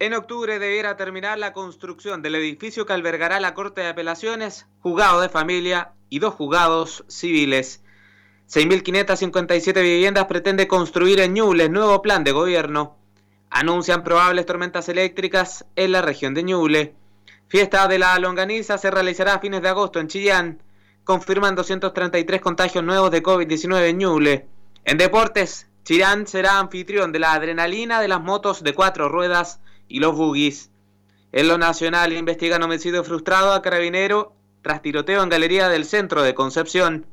En octubre debiera terminar la construcción del edificio que albergará la Corte de Apelaciones, juzgado de familia y dos juzgados civiles. 6.557 viviendas pretende construir en Ñuble, nuevo plan de gobierno. Anuncian probables tormentas eléctricas en la región de Ñuble. Fiesta de la longaniza se realizará a fines de agosto en Chillán. Confirman 233 contagios nuevos de COVID-19 en Ñuble. En deportes, Chillán será anfitrión de la adrenalina de las motos de cuatro ruedas y los buggies. En lo nacional investigan homicidio frustrado a carabinero tras tiroteo en galería del centro de Concepción.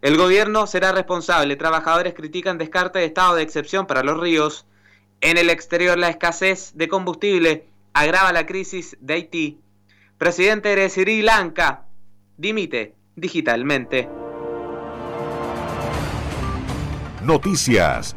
El gobierno será responsable. Trabajadores critican descarte de estado de excepción para los ríos. En el exterior la escasez de combustible agrava la crisis de Haití. Presidente de Sri Lanka dimite digitalmente. Noticias,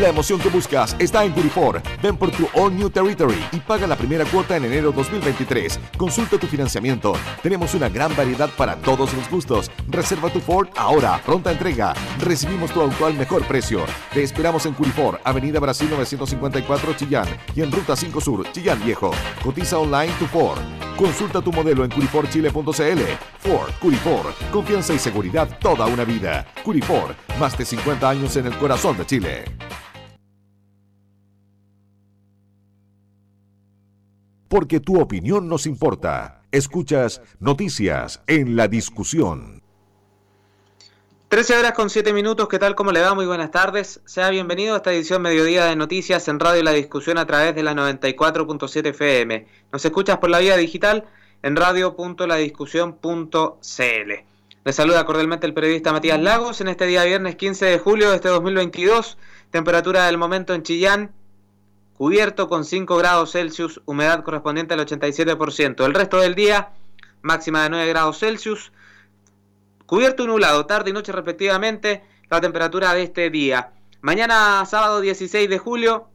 La emoción que buscas está en Curifor. Ven por tu All New Territory y paga la primera cuota en enero 2023. Consulta tu financiamiento. Tenemos una gran variedad para todos los gustos. Reserva tu Ford ahora. Pronta entrega. Recibimos tu auto al mejor precio. Te esperamos en Curifor, Avenida Brasil 954 Chillán y en Ruta 5 Sur, Chillán Viejo. Cotiza online tu Ford. Consulta tu modelo en curiforchile.cl. Ford, Curifor, confianza y seguridad toda una vida. Curifor, más de 50 años en el corazón de Chile. Porque tu opinión nos importa. Escuchas Noticias en la Discusión. 13 horas con 7 minutos, ¿qué tal? ¿Cómo le va? Muy buenas tardes. Sea bienvenido a esta edición Mediodía de Noticias en Radio La Discusión a través de la 94.7 FM. Nos escuchas por la vía digital en radio.ladiscusión.cl. Le saluda cordialmente el periodista Matías Lagos en este día viernes 15 de julio de este 2022. Temperatura del momento en Chillán, cubierto con 5 grados Celsius, humedad correspondiente al 87%. El resto del día, máxima de 9 grados Celsius, cubierto y nublado, tarde y noche respectivamente, la temperatura de este día. Mañana sábado 16 de julio,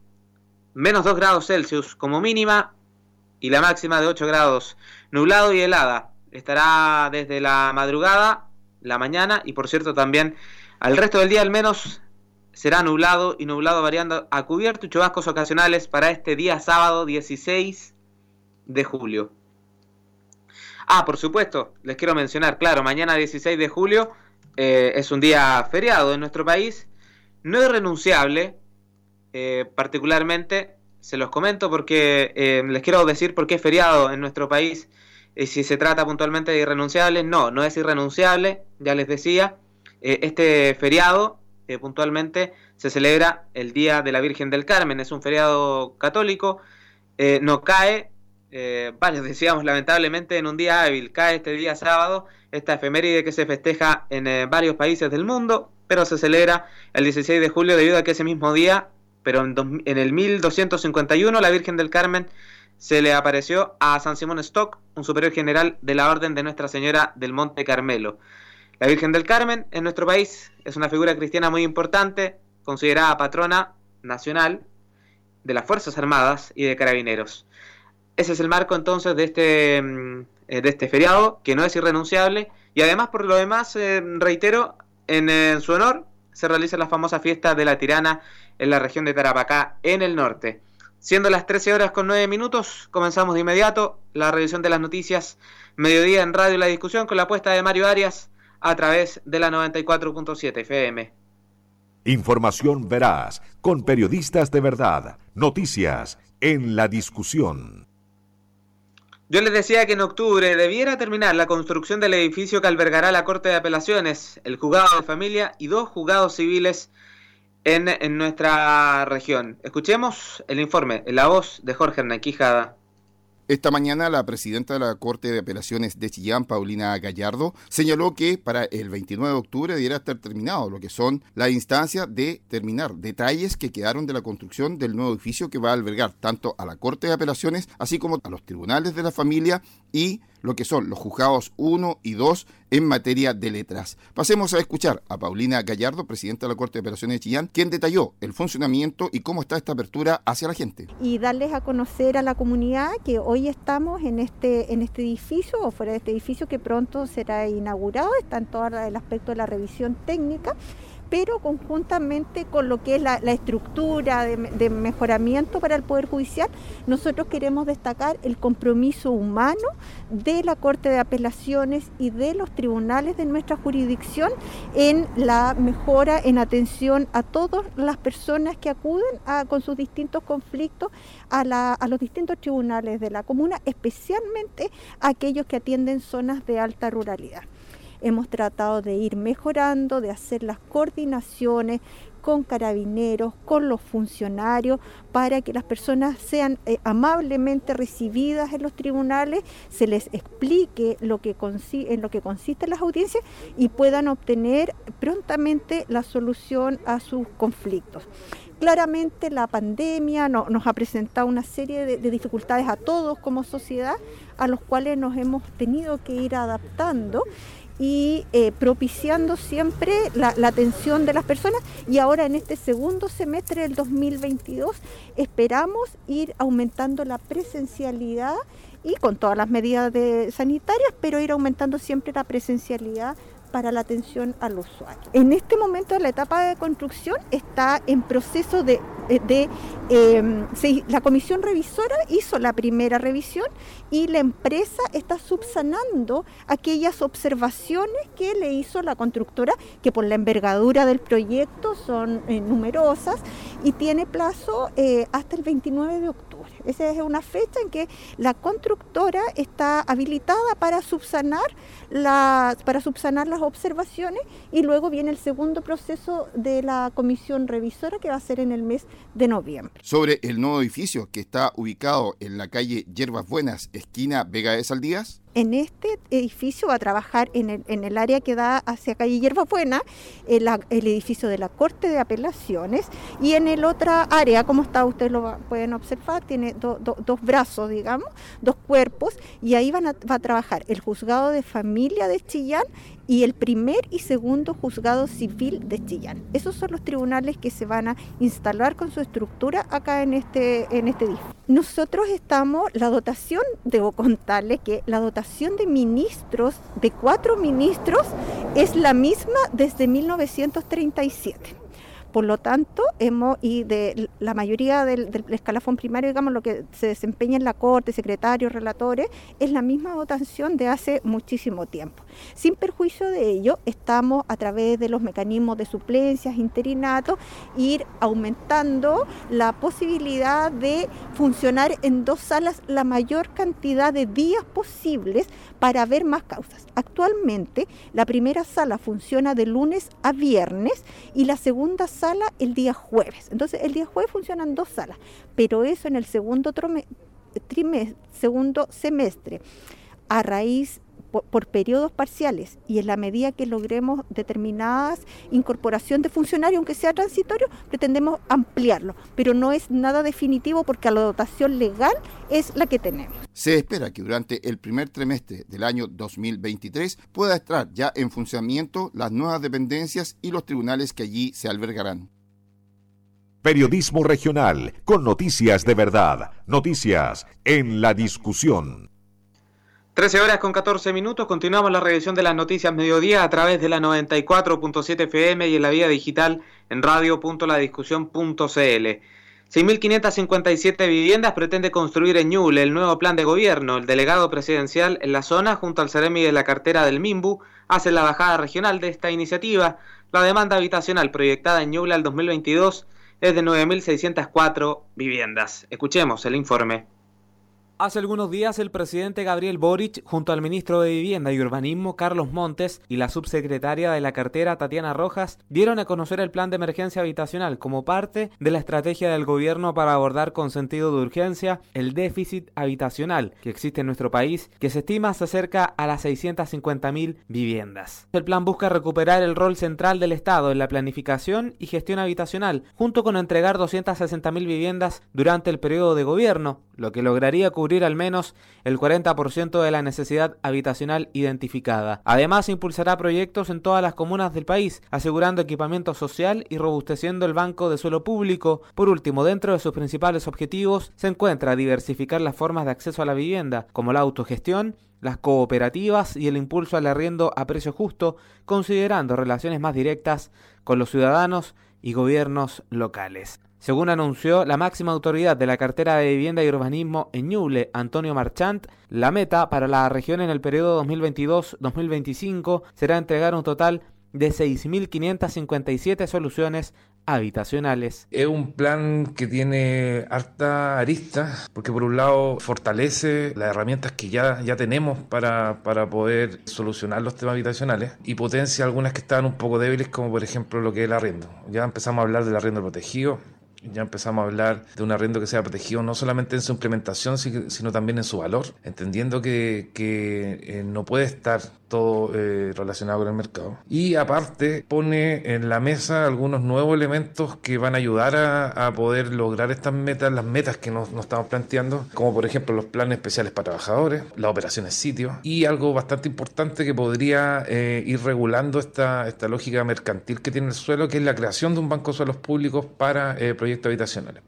menos 2 grados Celsius como mínima y la máxima de 8 grados, nublado y helada. Estará desde la madrugada, la mañana y por cierto también al resto del día al menos será nublado y nublado variando a cubierto y chubascos ocasionales para este día sábado 16 de julio. Ah, por supuesto, les quiero mencionar, claro, mañana 16 de julio eh, es un día feriado en nuestro país. No es renunciable, eh, particularmente, se los comento porque eh, les quiero decir por qué es feriado en nuestro país. Y si se trata puntualmente de irrenunciable, no, no es irrenunciable, ya les decía. este feriado eh, puntualmente se celebra el Día de la Virgen del Carmen, es un feriado católico, eh, no cae, eh, varios decíamos lamentablemente en un día hábil, cae este día sábado, esta efeméride que se festeja en varios países del mundo, pero se celebra el 16 de julio debido a que ese mismo día, pero en, en el 1251, la Virgen del Carmen se le apareció a San Simón Stock, un superior general de la Orden de Nuestra Señora del Monte Carmelo. La Virgen del Carmen en nuestro país es una figura cristiana muy importante, considerada patrona nacional de las Fuerzas Armadas y de Carabineros. Ese es el marco entonces de este, mm, eh, de este feriado, que no es irrenunciable, y además por lo demás, eh, reitero, en, su honor se realiza la famosa fiesta de la tirana en la región de Tarapacá, en el norte. Siendo las 13 horas con 9 minutos, comenzamos de inmediato la revisión de las noticias, mediodía en radio la discusión con la apuesta de Mario Arias a través de la 94.7 FM. Información veraz, con periodistas de verdad, noticias en la discusión. Yo les decía que en octubre debiera terminar la construcción del edificio que albergará la Corte de Apelaciones, el juzgado de familia y dos juzgados civiles en, en nuestra región. Escuchemos el informe en la voz de Jorge Hernán Quijada. Esta mañana la presidenta de la Corte de Apelaciones de Chillán, Paulina Gallardo, señaló que para el 29 de octubre debiera estar terminado lo que son las instancias de terminar detalles que quedaron de la construcción del nuevo edificio que va a albergar tanto a la Corte de Apelaciones así como a los tribunales de la familia y lo que son los juzgados 1 y 2 en materia de letras. Pasemos a escuchar a Paulina Gallardo, presidenta de la Corte de Operaciones de Chillán, quien detalló el funcionamiento y cómo está esta apertura hacia la gente. Y darles a conocer a la comunidad que hoy estamos en este, en este edificio o fuera de este edificio que pronto será inaugurado, está en todo el aspecto de la revisión técnica pero conjuntamente con lo que es la, estructura de, mejoramiento para el Poder Judicial, nosotros queremos destacar el compromiso humano de la Corte de Apelaciones y de los tribunales de nuestra jurisdicción en la mejora, en atención a todas las personas que acuden con sus distintos conflictos a, a los distintos tribunales de la comuna, especialmente aquellos que atienden zonas de alta ruralidad. Hemos tratado de ir mejorando, de hacer las coordinaciones con carabineros, con los funcionarios, para que las personas sean eh, amablemente recibidas en los tribunales, se les explique lo que en lo que consiste las audiencias y puedan obtener prontamente la solución a sus conflictos. Claramente la pandemia nos ha presentado una serie de dificultades a todos como sociedad, a los cuales nos hemos tenido que ir adaptando y eh, propiciando siempre la, atención de las personas y ahora en este segundo semestre del 2022 esperamos ir aumentando la presencialidad y con todas las medidas sanitarias, pero ir aumentando siempre la presencialidad para la atención al usuario. En este momento la etapa de construcción está en proceso de... de em, la comisión revisora hizo la primera revisión y la empresa está subsanando aquellas observaciones que le hizo la constructora, que por la envergadura del proyecto son eh, numerosas y tiene plazo eh, hasta el 29 de octubre. Esa es una fecha en que la constructora está habilitada para subsanar las, para subsanar las observaciones y luego viene el segundo proceso de la comisión revisora que va a ser en el mes de noviembre. Sobre el nuevo edificio que está ubicado en la calle Hierbas Buenas, esquina Vega de Saldías. En este edificio va a trabajar en el, en el área que da hacia calle Hierba Buena, el, el, edificio de la Corte de Apelaciones, y en el otra área, como está, ustedes lo pueden observar, tiene dos brazos, digamos, dos cuerpos, y ahí van a, va a trabajar el juzgado de familia de Chillán y el primer y segundo juzgado civil de Chillán. Esos son los tribunales que se van a instalar con su estructura acá en este, en este. Nosotros estamos, la dotación, debo contarles que la dotación de ministros, de cuatro ministros, es la misma desde 1937. Por lo tanto, hemos, y de la mayoría del, escalafón primario, digamos, lo que se desempeña en la Corte, secretarios, relatores, es la misma votación de hace muchísimo tiempo. Sin perjuicio de ello, estamos a través de los mecanismos de suplencias, interinatos, ir aumentando la posibilidad de funcionar en dos salas la mayor cantidad de días posibles para ver más causas. Actualmente, la primera sala funciona de lunes a viernes y la segunda sala el día jueves. Entonces, el día jueves funcionan dos salas, pero eso en el segundo, segundo semestre, a raíz por, periodos parciales y en la medida que logremos determinadas incorporación de funcionarios, aunque sea transitorio, pretendemos ampliarlo, pero no es nada definitivo porque la dotación legal es la que tenemos. Se espera que durante el primer trimestre del año 2023 pueda estar ya en funcionamiento las nuevas dependencias y los tribunales que allí se albergarán. Periodismo regional con noticias de verdad, noticias en la discusión. 13 horas con 14 minutos, continuamos la revisión de las noticias mediodía a través de la 94.7 FM y en la vía digital en radio.ladiscusión.cl. 6.557 viviendas pretende construir en Ñuble el nuevo plan de gobierno. El delegado presidencial en la zona, junto al Ceremi de la cartera del MIMBU, hace la bajada regional de esta iniciativa. La demanda habitacional proyectada en Ñuble al 2022 es de 9.604 viviendas. Escuchemos el informe. Hace algunos días el presidente Gabriel Boric, junto al ministro de Vivienda y Urbanismo Carlos Montes y la subsecretaria de la cartera Tatiana Rojas, dieron a conocer el plan de emergencia habitacional como parte de la estrategia del gobierno para abordar con sentido de urgencia el déficit habitacional que existe en nuestro país, que se estima se acerca a las 650.000 viviendas. El plan busca recuperar el rol central del Estado en la planificación y gestión habitacional, junto con entregar 260.000 viviendas durante el periodo de gobierno, lo que lograría cubrir cubrir al menos el 40% de la necesidad habitacional identificada. Además, impulsará proyectos en todas las comunas del país, asegurando equipamiento social y robusteciendo el banco de suelo público. Por último, dentro de sus principales objetivos se encuentra diversificar las formas de acceso a la vivienda, como la autogestión, las cooperativas y el impulso al arriendo a precio justo, considerando relaciones más directas con los ciudadanos y gobiernos locales. Según anunció la máxima autoridad de la cartera de vivienda y urbanismo en Ñuble, Antonio Marchant, la meta para la región en el periodo 2022-2025 será entregar un total de 6.557 soluciones habitacionales. Es un plan que tiene harta arista, porque por un lado fortalece las herramientas que ya, ya tenemos para, para poder solucionar los temas habitacionales y potencia algunas que estaban un poco débiles, como por ejemplo lo que es el arriendo. Ya empezamos a hablar del arriendo protegido, ya empezamos a hablar de un arriendo que sea protegido no solamente en su implementación, sino también en su valor, entendiendo que, que eh, no puede estar todo eh, relacionado con el mercado. Y aparte pone en la mesa algunos nuevos elementos que van a ayudar a, poder lograr estas metas, las metas que nos, estamos planteando, como por ejemplo los planes especiales para trabajadores, las operaciones sitio y algo bastante importante que podría eh, ir regulando esta, esta lógica mercantil que tiene el suelo, que es la creación de un banco de suelos públicos para eh, proyectos habitacionales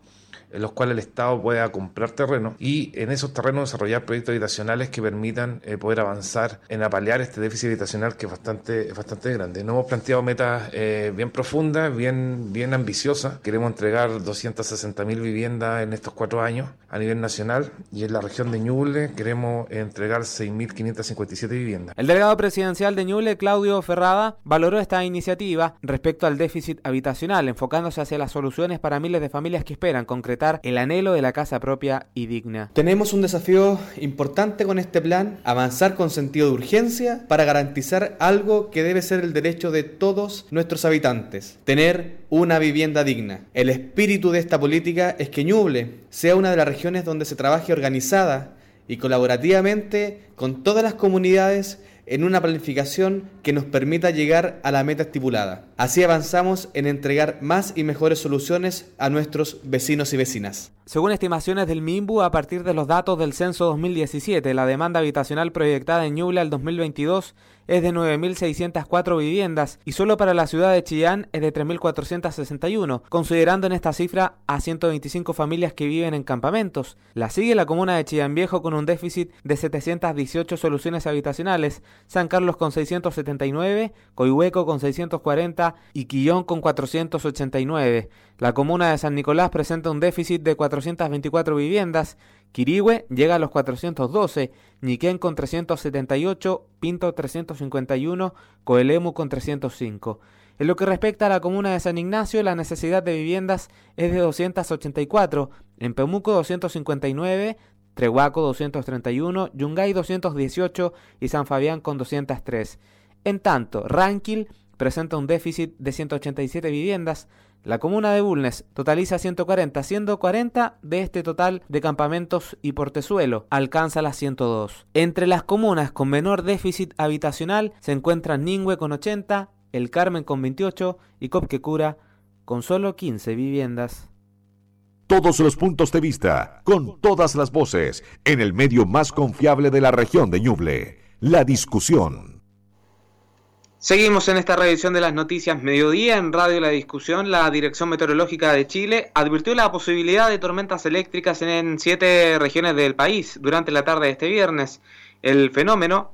en los cuales el Estado pueda comprar terreno y en esos terrenos desarrollar proyectos habitacionales que permitan eh, poder avanzar en apalear este déficit habitacional que es bastante, bastante grande. Nos hemos planteado metas eh, bien profundas, bien, bien ambiciosas. Queremos entregar 260.000 viviendas en estos cuatro años a nivel nacional y en la región de Ñuble queremos entregar 6.557 viviendas. El delegado presidencial de Ñuble, Claudio Ferrada, valoró esta iniciativa respecto al déficit habitacional, enfocándose hacia las soluciones para miles de familias que esperan concretar el anhelo de la casa propia y digna. Tenemos un desafío importante con este plan, avanzar con sentido de urgencia para garantizar algo que debe ser el derecho de todos nuestros habitantes, tener una vivienda digna. El espíritu de esta política es que Ñuble sea una de las regiones donde se trabaje organizada y colaborativamente con todas las comunidades en una planificación que nos permita llegar a la meta estipulada. Así avanzamos en entregar más y mejores soluciones a nuestros vecinos y vecinas. Según estimaciones del MIMBU, a partir de los datos del censo 2017, la demanda habitacional proyectada en Ñuble al 2022 es de 9.604 viviendas y solo para la ciudad de Chillán es de 3.461, considerando en esta cifra a 125 familias que viven en campamentos. La sigue la comuna de Chillán Viejo con un déficit de 718 soluciones habitacionales, San Carlos con 679, Coihueco con 640 y Quillón con 489. La comuna de San Nicolás presenta un déficit de 424 viviendas, Quirigüe llega a los 412, Ñiquén con 378, Pinto 351, Coelemu con 305. En lo que respecta a la comuna de San Ignacio, la necesidad de viviendas es de 284, en Pemuco 259, Trehuaco 231, Yungay 218 y San Fabián con 203. En tanto, Ranquil presenta un déficit de 187 viviendas, la comuna de Bulnes totaliza 140, siendo 40 de este total de campamentos y portezuelo, alcanza las 102. Entre las comunas con menor déficit habitacional se encuentran Ningüe con 80, El Carmen con 28 y Copquecura con solo 15 viviendas. Todos los puntos de vista, con todas las voces, en el medio más confiable de la región de Ñuble, la discusión. Seguimos en esta revisión de las noticias mediodía en Radio La Discusión. La Dirección Meteorológica de Chile advirtió la posibilidad de tormentas eléctricas en siete regiones del país durante la tarde de este viernes. El fenómeno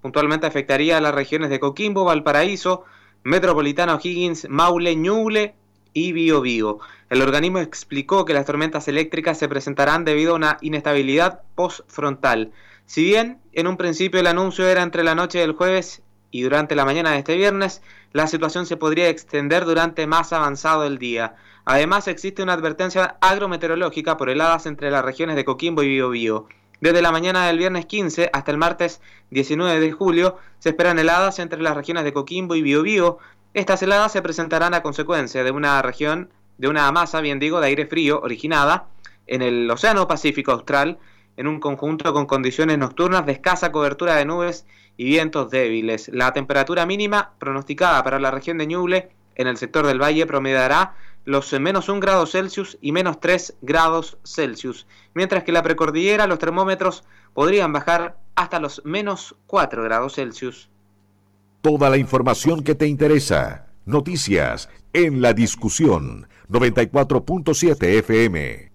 puntualmente afectaría a las regiones de Coquimbo, Valparaíso, Metropolitano Higgins, Maule, Ñuble y Biobío. El organismo explicó que las tormentas eléctricas se presentarán debido a una inestabilidad postfrontal. Si bien en un principio el anuncio era entre la noche del jueves y durante la mañana de este viernes la situación se podría extender durante más avanzado el día. Además existe una advertencia agrometeorológica por heladas entre las regiones de Coquimbo y Biobío. Desde la mañana del viernes 15 hasta el martes 19 de julio se esperan heladas entre las regiones de Coquimbo y Biobío. Estas heladas se presentarán a consecuencia de una región, de una masa, bien digo, de aire frío originada en el Océano Pacífico Austral, en un conjunto con condiciones nocturnas de escasa cobertura de nubes y vientos débiles. La temperatura mínima pronosticada para la región de Ñuble en el sector del valle promediará los menos 1 grados Celsius y menos 3 grados Celsius, mientras que la precordillera los termómetros podrían bajar hasta los menos 4 grados Celsius. Toda la información que te interesa. Noticias en la discusión 94.7 FM.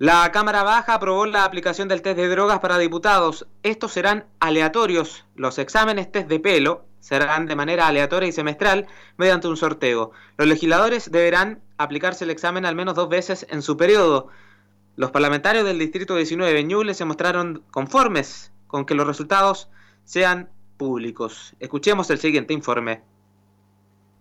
La Cámara Baja aprobó la aplicación del test de drogas para diputados. Estos serán aleatorios. Los exámenes test de pelo serán de manera aleatoria y semestral mediante un sorteo. Los legisladores deberán aplicarse el examen al menos dos veces en su periodo. Los parlamentarios del Distrito 19 de Ñuble se mostraron conformes con que los resultados sean públicos. Escuchemos el siguiente informe.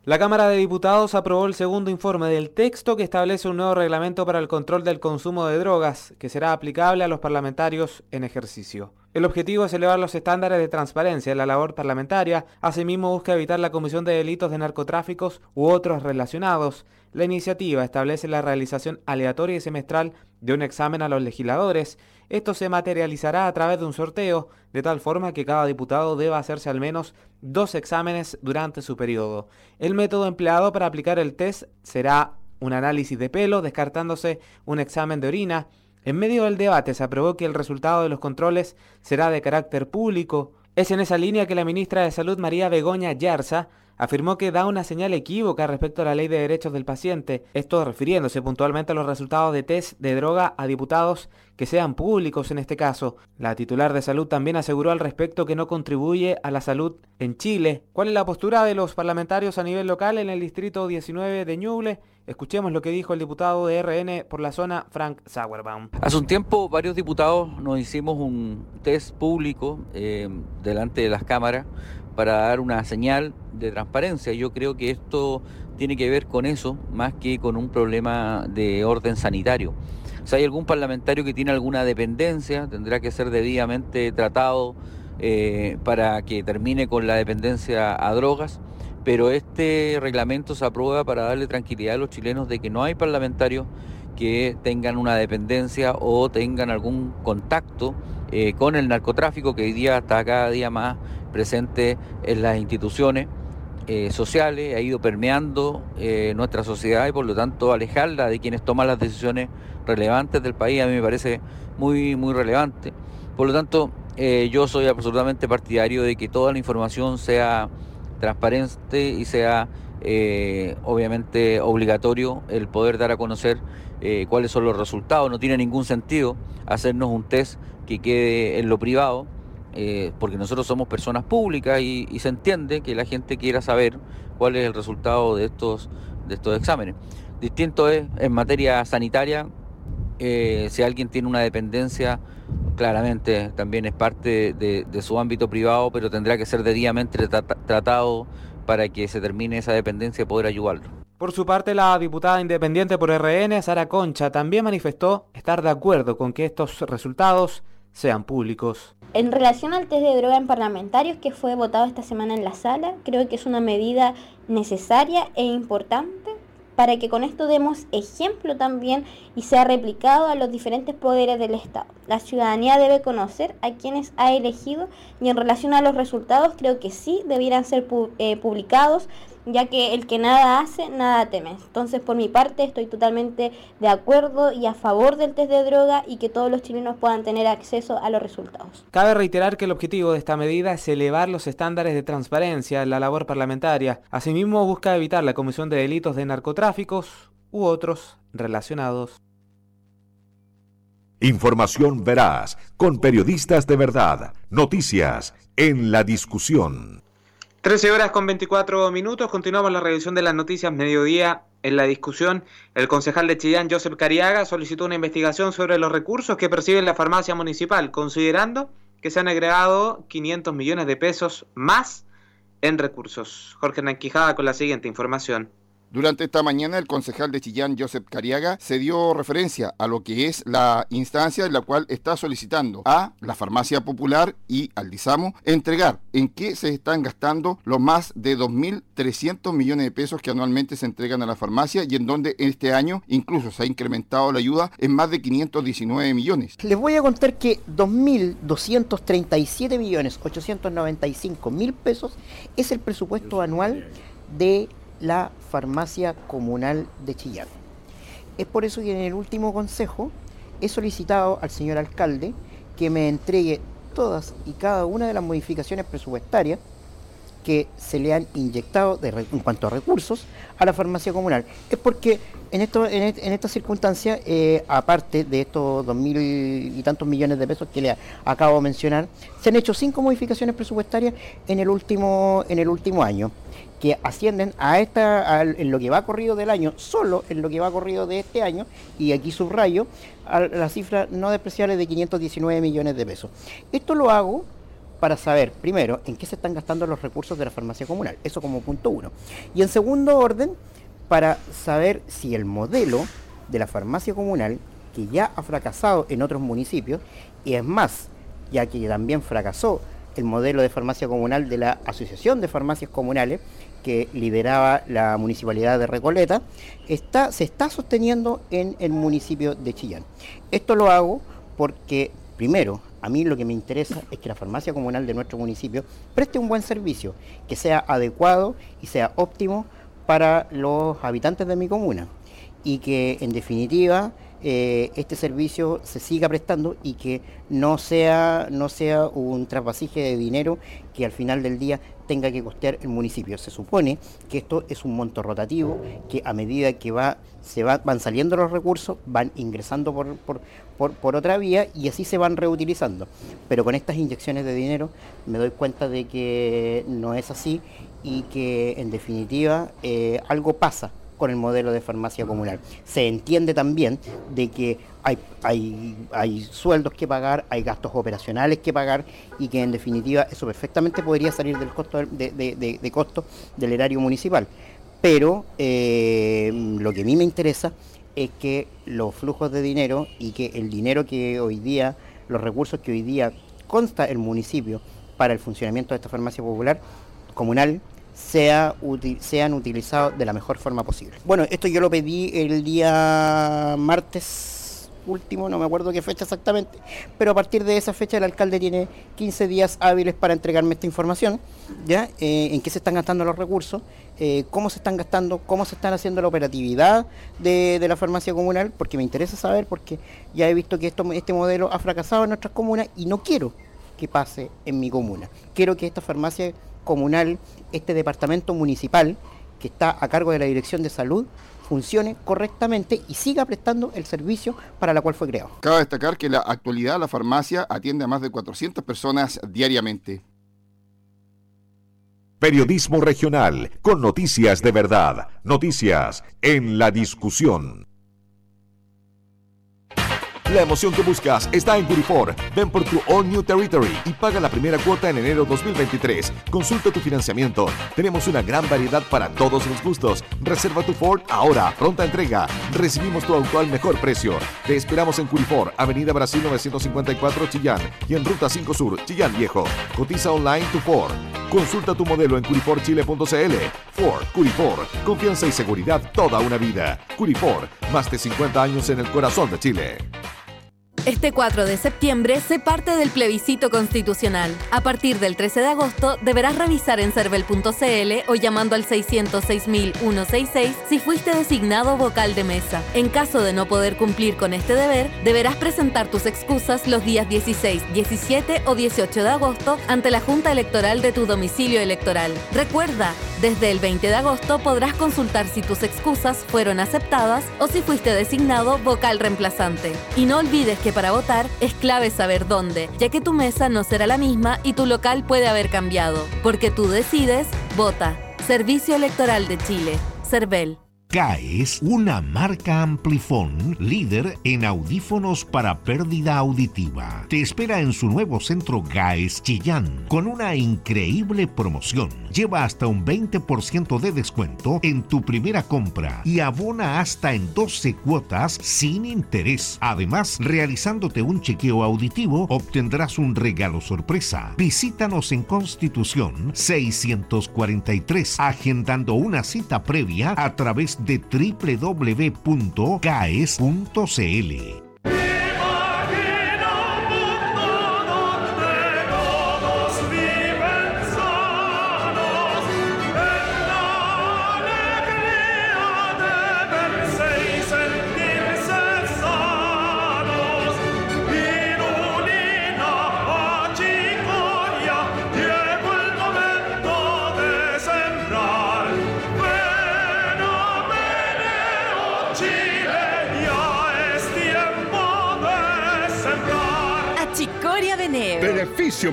La Cámara de Diputados aprobó el segundo informe del texto que establece un nuevo reglamento para el control del consumo de drogas, que será aplicable a los parlamentarios en ejercicio. El objetivo es elevar los estándares de transparencia en la labor parlamentaria, asimismo busca evitar la comisión de delitos de narcotráficos u otros relacionados. La iniciativa establece la realización aleatoria y semestral de un examen a los legisladores. Esto se materializará a través de un sorteo, de tal forma que cada diputado deba hacerse al menos dos exámenes durante su periodo. El método empleado para aplicar el test será un análisis de pelo, descartándose un examen de orina, en medio del debate se aprobó que el resultado de los controles será de carácter público. Es en esa línea que la ministra de Salud María Begoña Yarza afirmó que da una señal equívoca respecto a la ley de derechos del paciente, esto refiriéndose puntualmente a los resultados de test de droga a diputados que sean públicos en este caso. La titular de salud también aseguró al respecto que no contribuye a la salud en Chile. ¿Cuál es la postura de los parlamentarios a nivel local en el distrito 19 de Ñuble? Escuchemos lo que dijo el diputado de RN por la zona, Frank Sauerbaum. Hace un tiempo varios diputados nos hicimos un test público eh, delante de las cámaras para dar una señal de transparencia. Yo creo que esto tiene que ver con eso más que con un problema de orden sanitario. Si hay algún parlamentario que tiene alguna dependencia, tendrá que ser debidamente tratado eh, para que termine con la dependencia a drogas pero este reglamento se aprueba para darle tranquilidad a los chilenos de que no hay parlamentarios que tengan una dependencia o tengan algún contacto eh, con el narcotráfico que hoy día está cada día más presente en las instituciones eh, sociales, ha ido permeando eh, nuestra sociedad y por lo tanto alejarla de quienes toman las decisiones relevantes del país a mí me parece muy, muy relevante. Por lo tanto, yo soy absolutamente partidario de que toda la información sea transparente y sea eh, obviamente obligatorio el poder dar a conocer eh, cuáles son los resultados. No tiene ningún sentido hacernos un test que quede en lo privado, eh, porque nosotros somos personas públicas y, se entiende que la gente quiera saber cuál es el resultado de estos, de estos exámenes. Distinto es en materia sanitaria, si alguien tiene una dependencia claramente también es parte de, su ámbito privado, pero tendrá que ser debidamente tratado para que se termine esa dependencia y poder ayudarlo. Por su parte, la diputada independiente por RN, Sara Concha, también manifestó estar de acuerdo con que estos resultados sean públicos. En relación al test de droga en parlamentarios que fue votado esta semana en la sala, creo que es una medida necesaria e importante para que con esto demos ejemplo también y sea replicado a los diferentes poderes del Estado. La ciudadanía debe conocer a quienes ha elegido y en relación a los resultados creo que sí debieran ser eh, publicados ya que el que nada hace, nada teme. Entonces, por mi parte, estoy totalmente de acuerdo y a favor del test de droga y que todos los chilenos puedan tener acceso a los resultados. Cabe reiterar que el objetivo de esta medida es elevar los estándares de transparencia en la labor parlamentaria. Asimismo, busca evitar la comisión de delitos de narcotráficos u otros relacionados. Información veraz, con periodistas de verdad, noticias en la discusión. 13 horas con 24 minutos, continuamos la revisión de las noticias mediodía. En la discusión, el concejal de Chillán, Joseph Cariaga, solicitó una investigación sobre los recursos que percibe la farmacia municipal, considerando que se han agregado 500 millones de pesos más en recursos. Jorge Nanquijada con la siguiente información. Durante esta mañana, el concejal de Chillán, Joseph Cariaga, se dio referencia a lo que es la instancia en la cual está solicitando a la Farmacia Popular y al DISAMO entregar en qué se están gastando los más de 2.300 millones de pesos que anualmente se entregan a la farmacia y en donde este año incluso se ha incrementado la ayuda en más de 519 millones. Les voy a contar que 2.237 millones 895 mil pesos es el presupuesto anual de la farmacia comunal de Chillán. Es por eso que en el último consejo he solicitado al señor alcalde que me entregue todas y cada una de las modificaciones presupuestarias que se le han inyectado en cuanto a recursos a la farmacia comunal. Es porque en, esto, en, esta circunstancia, eh, aparte de estos dos mil y tantos millones de pesos que le acabo de mencionar, se han hecho cinco modificaciones presupuestarias en el último año que ascienden a esta, en lo que va corrido del año, solo en lo que va corrido de este año, y aquí subrayo, a la cifra no despreciable de 519 millones de pesos. Esto lo hago para saber, primero, en qué se están gastando los recursos de la farmacia comunal, eso como punto uno. Y en segundo orden, para saber si el modelo de la farmacia comunal, que ya ha fracasado en otros municipios, y es más, ya que también fracasó el modelo de farmacia comunal de la Asociación de Farmacias Comunales, que lideraba la municipalidad de Recoleta, está, se está sosteniendo en el municipio de Chillán. Esto lo hago porque, primero, a mí lo que me interesa es que la farmacia comunal de nuestro municipio preste un buen servicio, que sea adecuado y sea óptimo para los habitantes de mi comuna y que en definitiva eh, este servicio se siga prestando y que no sea, no sea un trasvasije de dinero que al final del día tenga que costear el municipio. Se supone que esto es un monto rotativo, que a medida que va, se van saliendo los recursos, van ingresando por, por, otra vía y así se van reutilizando. Pero con estas inyecciones de dinero me doy cuenta de que no es así y que en definitiva eh, algo pasa con el modelo de farmacia comunal. Se entiende también de que hay, hay, hay, sueldos que pagar, hay gastos operacionales que pagar y que en definitiva eso perfectamente podría salir del costo de, costo del erario municipal. Pero eh, lo que a mí me interesa es que los flujos de dinero y que el dinero que hoy día, los recursos que hoy día consta el municipio para el funcionamiento de esta farmacia popular comunal sea, sean utilizados de la mejor forma posible. Bueno, esto yo lo pedí el día martes último, no me acuerdo qué fecha exactamente, pero a partir de esa fecha el alcalde tiene 15 días hábiles para entregarme esta información, ¿ya? Eh, en qué se están gastando los recursos, eh, cómo se están gastando, cómo se están haciendo la operatividad de, la farmacia comunal, porque me interesa saber, porque ya he visto que este modelo ha fracasado en nuestras comunas y no quiero que pase en mi comuna. Quiero que esta farmacia comunal, este departamento municipal que está a cargo de la Dirección de Salud, funcione correctamente y siga prestando el servicio para la cual fue creado. Cabe destacar que en la actualidad la farmacia atiende a más de 400 personas diariamente. Periodismo regional, con noticias de verdad, noticias en la discusión. La emoción que buscas está en Curifor. Ven por tu All New Territory y paga la primera cuota en enero 2023. Consulta tu financiamiento. Tenemos una gran variedad para todos los gustos. Reserva tu Ford ahora, pronta entrega. Recibimos tu auto al mejor precio. Te esperamos en Curifor, Avenida Brasil 954 Chillán y en Ruta 5 Sur, Chillán Viejo. Cotiza online tu Ford. Consulta tu modelo en curiforchile.cl. Ford, Curifor, confianza y seguridad toda una vida. Curifor, más de 50 años en el corazón de Chile. Este 4 de septiembre se parte del plebiscito constitucional. A partir del 13 de agosto deberás revisar en cervel.cl o llamando al 606.166 si fuiste designado vocal de mesa. En caso de no poder cumplir con este deber, deberás presentar tus excusas los días 16, 17 o 18 de agosto ante la Junta Electoral de tu domicilio electoral. Recuerda, desde el 20 de agosto podrás consultar si tus excusas fueron aceptadas o si fuiste designado vocal reemplazante. Y no olvides que para votar es clave saber dónde, ya que tu mesa no será la misma y tu local puede haber cambiado. Porque tú decides, vota. Servicio Electoral de Chile. CERVEL. GAES, una marca Amplifon líder en audífonos para pérdida auditiva. Te espera en su nuevo centro GAES Chillán con una increíble promoción. Lleva hasta un 20% de descuento en tu primera compra y abona hasta en 12 cuotas sin interés. Además, realizándote un chequeo auditivo, obtendrás un regalo sorpresa. Visítanos en Constitución 643, agendando una cita previa a través de de www.caes.cl.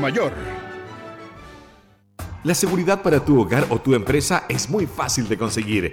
mayor. La seguridad para tu hogar o tu empresa es muy fácil de conseguir.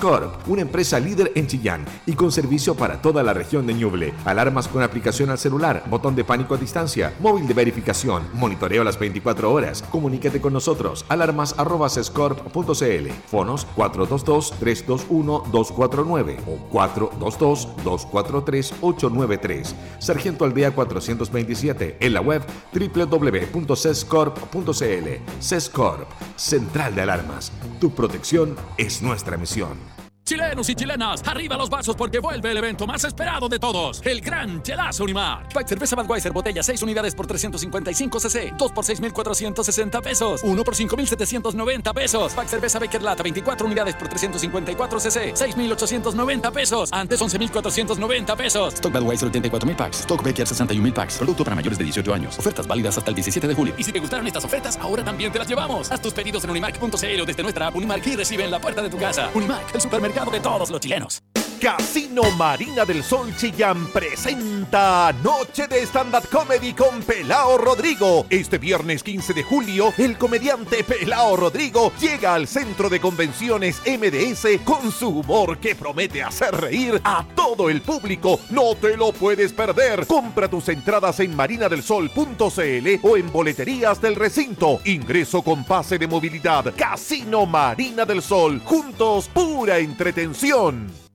Corp, una empresa líder en Chillán y con servicio para toda la región de Ñuble. Alarmas con aplicación al celular, botón de pánico a distancia, móvil de verificación, monitoreo las 24 horas. Comuníquete con nosotros. Alarmas@sescorp.cl. Fonos 422-321-249 o 422-243-893. Sargento Aldea 427 en la web www.cescorp.cl. Cescorp Central de Alarmas. Tu protección es nuestra misión. Chilenos y chilenas, arriba los vasos porque vuelve el evento más esperado de todos, el Gran Chelazo Unimark. Pack cerveza Budweiser botella 6 unidades por 355 cc, 2 por 6,460 pesos, 1 por 5,790 pesos. Pack cerveza Becker Lata 24 unidades por 354 cc, 6,890 pesos, antes 11,490 pesos. Stock Budweiser 84,000 packs, Stock Becker 61,000 packs, producto para mayores de 18 años. Ofertas válidas hasta el 17 de julio. Y si te gustaron estas ofertas, ahora también te las llevamos. Haz tus pedidos en unimark.cl desde nuestra app Unimark y recibe en la puerta de tu casa. Unimark, el supermercado de todos los chilenos. Casino Marina del Sol Chillán presenta Noche de Stand-Up Comedy con Pelao Rodrigo. Este viernes 15 de julio, el comediante Pelao Rodrigo llega al centro de convenciones MDS con su humor que promete hacer reír a todo el público. No te lo puedes perder. Compra tus entradas en marinadelsol.cl o en boleterías del recinto. Ingreso con pase de movilidad. Casino Marina del Sol. Juntos, pura entretención.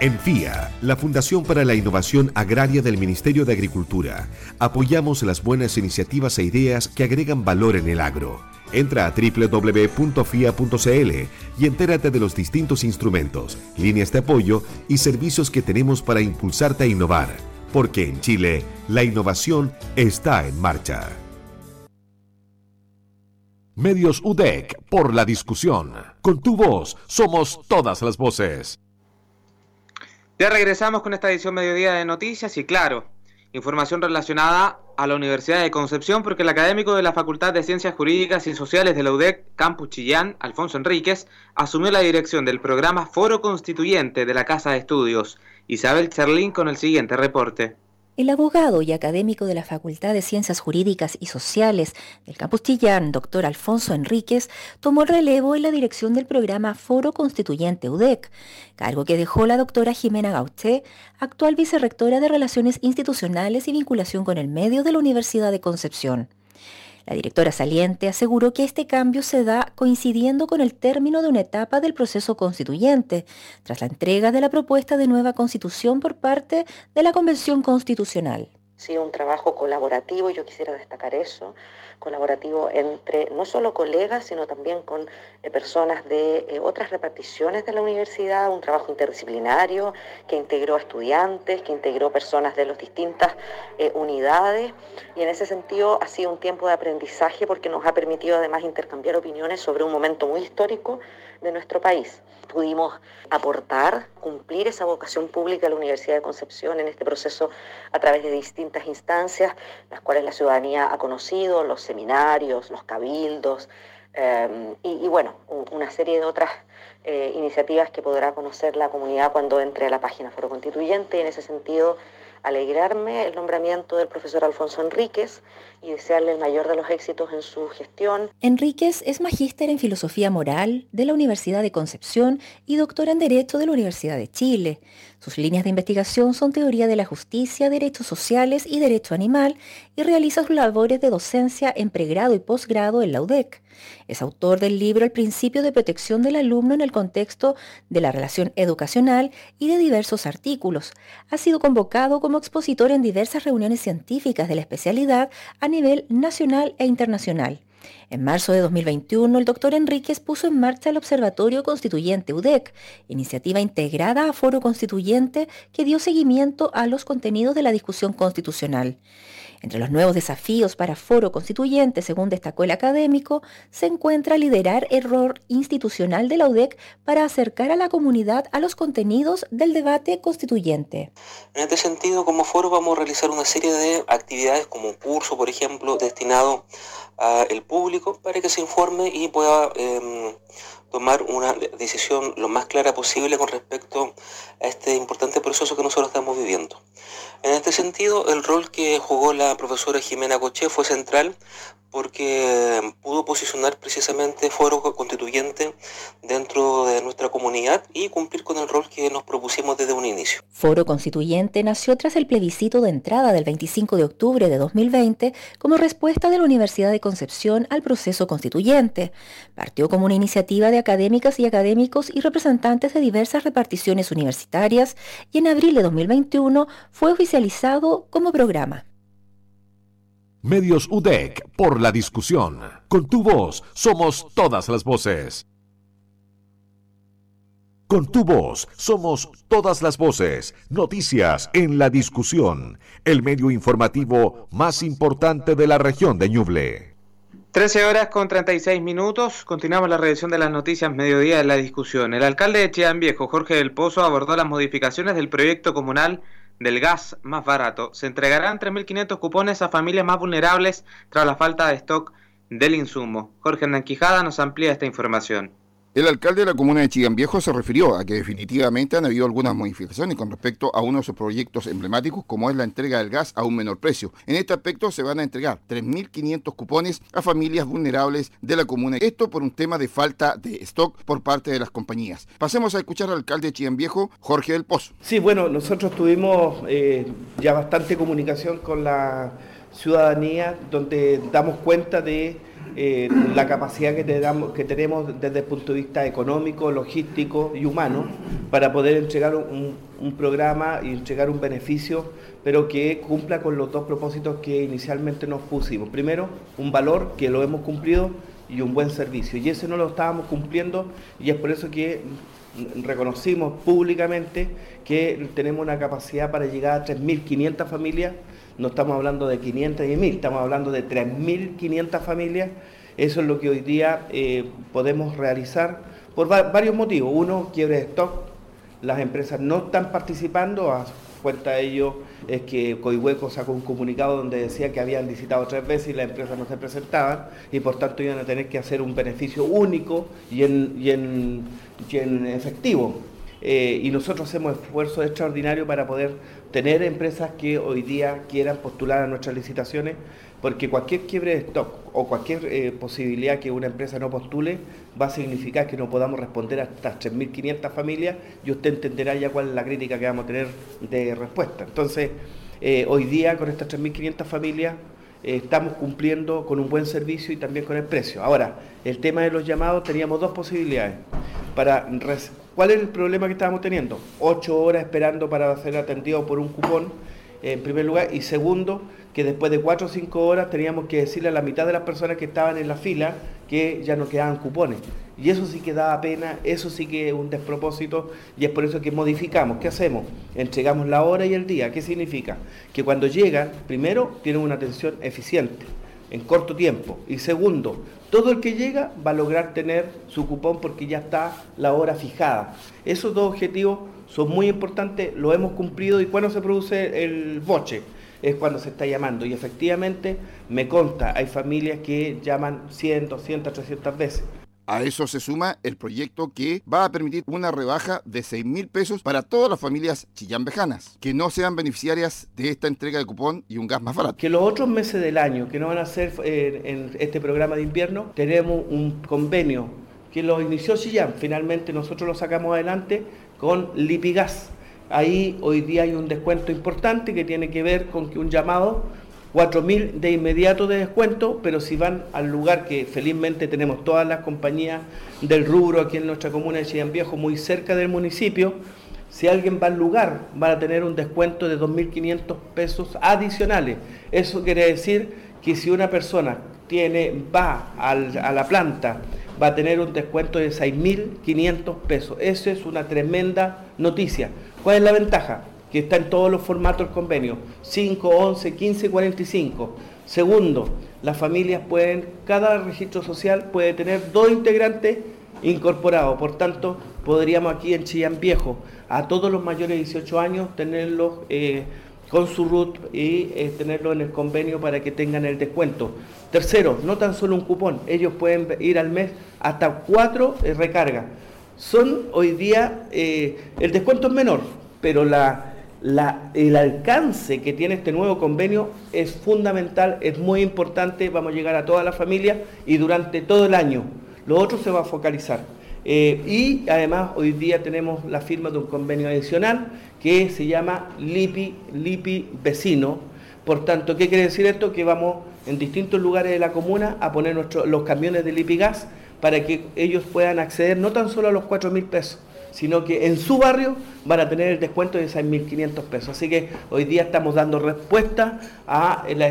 En FIA, la Fundación para la Innovación Agraria del Ministerio de Agricultura, apoyamos las buenas iniciativas e ideas que agregan valor en el agro. Entra a www.fia.cl y entérate de los distintos instrumentos, líneas de apoyo y servicios que tenemos para impulsarte a innovar, porque en Chile la innovación está en marcha. Medios UDEC por la discusión. Con tu voz somos todas las voces. Ya regresamos con esta edición mediodía de noticias y claro, información relacionada a la Universidad de Concepción porque el académico de la Facultad de Ciencias Jurídicas y Sociales de la UDEC, Campus Chillán, Alfonso Enríquez, asumió la dirección del programa Foro Constituyente de la Casa de Estudios. Isabel Cherlín con el siguiente reporte. El abogado y académico de la Facultad de Ciencias Jurídicas y Sociales del Campus doctor Alfonso Enríquez, tomó el relevo en la dirección del programa Foro Constituyente UDEC, cargo que dejó la doctora Jimena Gauché, actual vicerrectora de Relaciones Institucionales y Vinculación con el Medio de la Universidad de Concepción. La directora saliente aseguró que este cambio se da coincidiendo con el término de una etapa del proceso constituyente, tras la entrega de la propuesta de nueva constitución por parte de la Convención Constitucional. Sí, un trabajo colaborativo, yo quisiera destacar eso, colaborativo entre no solo colegas, sino también con eh, personas de eh, otras reparticiones de la universidad, un trabajo interdisciplinario que integró estudiantes, que integró personas de las distintas eh, unidades. Y en ese sentido ha sido un tiempo de aprendizaje porque nos ha permitido además intercambiar opiniones sobre un momento muy histórico de nuestro país. Pudimos aportar, cumplir esa vocación pública de la Universidad de Concepción en este proceso a través de distintas instancias, las cuales la ciudadanía ha conocido, los seminarios, los cabildos, eh, y, bueno, una serie de otras eh, iniciativas que podrá conocer la comunidad cuando entre a la página Foro Constituyente. En ese sentido, alegrarme el nombramiento del profesor Alfonso Enríquez y desearle el mayor de los éxitos en su gestión. Enríquez es magíster en Filosofía Moral de la Universidad de Concepción y doctor en Derecho de la Universidad de Chile. Sus líneas de investigación son teoría de la justicia, derechos sociales y derecho animal y realiza sus labores de docencia en pregrado y posgrado en la UDEC. Es autor del libro El principio de protección del alumno en el contexto de la relación educacional y de diversos artículos. Ha sido convocado como expositor en diversas reuniones científicas de la especialidad a nivel nacional e internacional. En marzo de 2021, el doctor Enríquez puso en marcha el Observatorio Constituyente UDEC, iniciativa integrada a Foro Constituyente que dio seguimiento a los contenidos de la discusión constitucional. Entre los nuevos desafíos para Foro Constituyente, según destacó el académico, se encuentra liderar el rol institucional de la UDEC para acercar a la comunidad a los contenidos del debate constituyente. En este sentido, como foro vamos a realizar una serie de actividades como un curso, por ejemplo, destinado al público para que se informe y pueda em, tomar una decisión lo más clara posible con respecto a este importante proceso que nosotros estamos viviendo. En este sentido, el rol que jugó la profesora Jimena Coché fue central porque pudo posicionar precisamente foro constituyente dentro de nuestra comunidad y cumplir con el rol que nos propusimos desde un inicio. Foro Constituyente nació tras el plebiscito de entrada del 25 de octubre de 2020 como respuesta de la Universidad de Concepción al proceso constituyente. Partió como una iniciativa de académicas y académicos y representantes de diversas reparticiones universitarias y en abril de 2021 fue oficializado como programa. Medios UDEC por la discusión. Con tu voz somos todas las voces. Con tu voz somos todas las voces. Noticias en la discusión. El medio informativo más importante de la región de Ñuble. 13 horas con 36 minutos. Continuamos la revisión de las noticias mediodía de la discusión. El alcalde de Chillán Viejo, Jorge del Pozo, abordó las modificaciones del proyecto comunal del gas más barato. Se entregarán 3.500 cupones a familias más vulnerables tras la falta de stock del insumo. Jorge Hernán Quijada nos amplía esta información. El alcalde de la comuna de Chillán se refirió a que definitivamente han habido algunas modificaciones con respecto a uno de sus proyectos emblemáticos como es la entrega del gas a un menor precio. En este aspecto se van a entregar 3.500 cupones a familias vulnerables de la comuna. Esto por un tema de falta de stock por parte de las compañías. Pasemos a escuchar al alcalde de Chillán Jorge del Pozo. Sí, bueno, nosotros tuvimos eh, ya bastante comunicación con la ciudadanía donde damos cuenta de eh, la capacidad que, que tenemos desde el punto de vista económico, logístico y humano para poder entregar un, programa y entregar un beneficio, pero que cumpla con los dos propósitos que inicialmente nos pusimos. Primero, un valor que lo hemos cumplido y un buen servicio. Y ese no lo estábamos cumpliendo y es por eso que reconocimos públicamente que tenemos una capacidad para llegar a 3.500 familias no estamos hablando de 500 y 1.000, estamos hablando de 3.500 familias. Eso es lo que hoy día eh, podemos realizar por varios motivos. Uno, quiebre de stock. Las empresas no están participando. A cuenta de ello es que Coihueco sacó un comunicado donde decía que habían licitado tres veces y las empresas no se presentaban y por tanto iban a tener que hacer un beneficio único y en, y en efectivo. Eh, y nosotros hacemos esfuerzos extraordinarios para poder tener empresas que hoy día quieran postular a nuestras licitaciones, porque cualquier quiebre de stock o cualquier eh, posibilidad que una empresa no postule va a significar que no podamos responder a estas 3.500 familias y usted entenderá ya cuál es la crítica que vamos a tener de respuesta. Entonces, eh, hoy día con estas 3.500 familias estamos cumpliendo con un buen servicio y también con el precio. Ahora, el tema de los llamados, teníamos dos posibilidades. Para ¿Cuál es el problema que estábamos teniendo? Ocho horas esperando para ser atendido por un cupón, en primer lugar, y segundo, que después de cuatro o cinco horas teníamos que decirle a la mitad de las personas que estaban en la fila que ya no quedaban cupones. Y eso sí que daba pena, eso sí que es un despropósito y es por eso que modificamos. ¿Qué hacemos? Entregamos la hora y el día. ¿Qué significa? Que cuando llegan, primero, tienen una atención eficiente, en corto tiempo. Y segundo, todo el que llega va a lograr tener su cupón porque ya está la hora fijada. Esos dos objetivos son muy importantes, lo hemos cumplido y cuando se produce el boche es cuando se está llamando. Y efectivamente me consta, hay familias que llaman 100, 200, 300 veces. A eso se suma el proyecto que va a permitir una rebaja de 6 mil pesos para todas las familias chillambejanas que no sean beneficiarias de esta entrega de cupón y un gas más barato. Que los otros meses del año que no van a ser eh, en este programa de invierno, tenemos un convenio que lo inició Chillán. Finalmente nosotros lo sacamos adelante con Lipigas. Ahí hoy día hay un descuento importante que tiene que ver con que un llamado 4.000 de inmediato de descuento, pero si van al lugar que felizmente tenemos todas las compañías del rubro aquí en nuestra comuna de Chillán Viejo, muy cerca del municipio, si alguien va al lugar, van a tener un descuento de 2.500 pesos adicionales. Eso quiere decir que si una persona tiene, va a la planta, va a tener un descuento de 6.500 pesos. Eso es una tremenda noticia. ¿Cuál es la ventaja? que está en todos los formatos del convenio, 5, 11, 15, 45. Segundo, las familias pueden, cada registro social puede tener dos integrantes incorporados, por tanto, podríamos aquí en Chillán Viejo, a todos los mayores de 18 años, tenerlos eh, con su RUT y eh, tenerlo en el convenio para que tengan el descuento. Tercero, no tan solo un cupón, ellos pueden ir al mes hasta cuatro eh, recargas. Son hoy día, eh, el descuento es menor, pero la, el alcance que tiene este nuevo convenio es fundamental, es muy importante, vamos a llegar a toda la familia y durante todo el año. Lo otro se va a focalizar. y además hoy día tenemos la firma de un convenio adicional que se llama Lipi, Lipi Vecino. Por tanto, ¿qué quiere decir esto? Que vamos en distintos lugares de la comuna a poner los camiones de Lipi Gas para que ellos puedan acceder no tan solo a los 4 mil pesos, sino que en su barrio van a tener el descuento de 6.500 pesos. Así que hoy día estamos dando respuesta a la,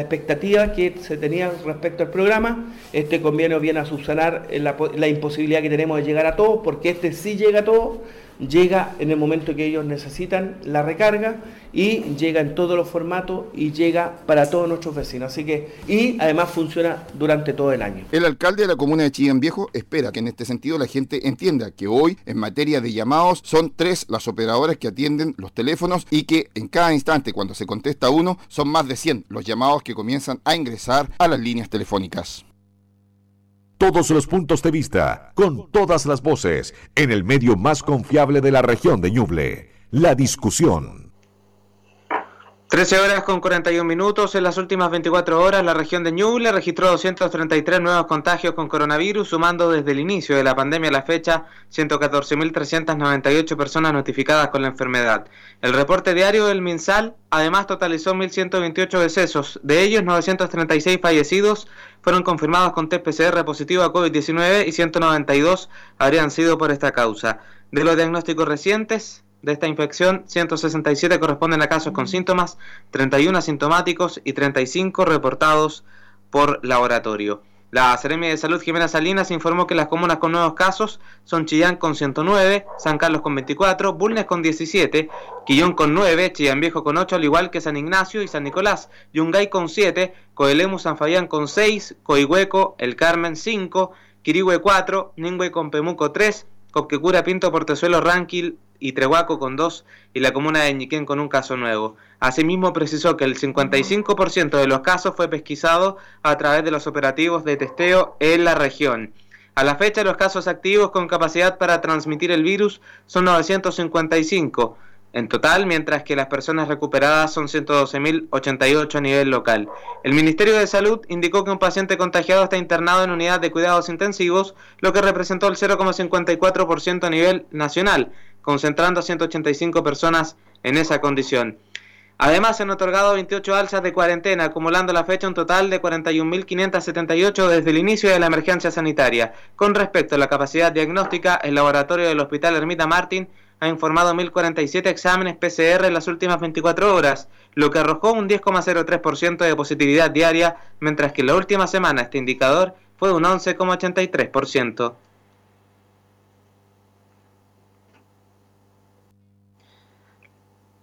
expectativa que se tenía respecto al programa. Este convenio viene a subsanar la imposibilidad que tenemos de llegar a todos, porque este sí llega a todos llega en el momento que ellos necesitan la recarga y llega en todos los formatos y llega para todos nuestros vecinos. Así que, y además funciona durante todo el año. El alcalde de la comuna de Chillán Viejo espera que en este sentido la gente entienda que hoy, en materia de llamados, son tres las operadoras que atienden los teléfonos y que en cada instante, cuando se contesta uno, son más de 100 los llamados que comienzan a ingresar a las líneas telefónicas. Todos los puntos de vista, con todas las voces, en el medio más confiable de la región de Ñuble. La discusión. 13 horas con 41 minutos. En las últimas 24 horas, la región de Ñuble registró 233 nuevos contagios con coronavirus, sumando desde el inicio de la pandemia a la fecha 114.398 personas notificadas con la enfermedad. El reporte diario del MinSal además totalizó 1.128 decesos. De ellos, 936 fallecidos fueron confirmados con test PCR positivo a COVID-19 y 192 habrían sido por esta causa. De los diagnósticos recientes, de esta infección, 167 corresponden a casos con síntomas, 31 asintomáticos y 35 reportados por laboratorio. La Seremia de Salud Jimena Salinas informó que las comunas con nuevos casos son Chillán con 109, San Carlos con 24, Bulnes con 17, Quillón con 9, Chillán Viejo con 8, al igual que San Ignacio y San Nicolás, Yungay con 7, Coelemu San Fabián con 6, Coihueco, El Carmen 5, Quirigüe 4, Ningüe con Pemuco 3, Copquecura Pinto Portezuelo Ranquil y Trehuaco con dos y la comuna de Ñiquén con un caso nuevo. Asimismo precisó que el 55% de los casos fue pesquisado a través de los operativos de testeo en la región. A la fecha los casos activos con capacidad para transmitir el virus son 955 en total, mientras que las personas recuperadas son 112.088 a nivel local. El Ministerio de Salud indicó que un paciente contagiado está internado en unidad de cuidados intensivos, lo que representó el 0,54% a nivel nacional, concentrando a 185 personas en esa condición. Además, se han otorgado 28 alzas de cuarentena, acumulando la fecha un total de 41.578 desde el inicio de la emergencia sanitaria. Con respecto a la capacidad diagnóstica, el laboratorio del Hospital Ermita Martín ha informado 1.047 exámenes PCR en las últimas 24 horas, lo que arrojó un 10,03% de positividad diaria, mientras que en la última semana este indicador fue un 11,83%.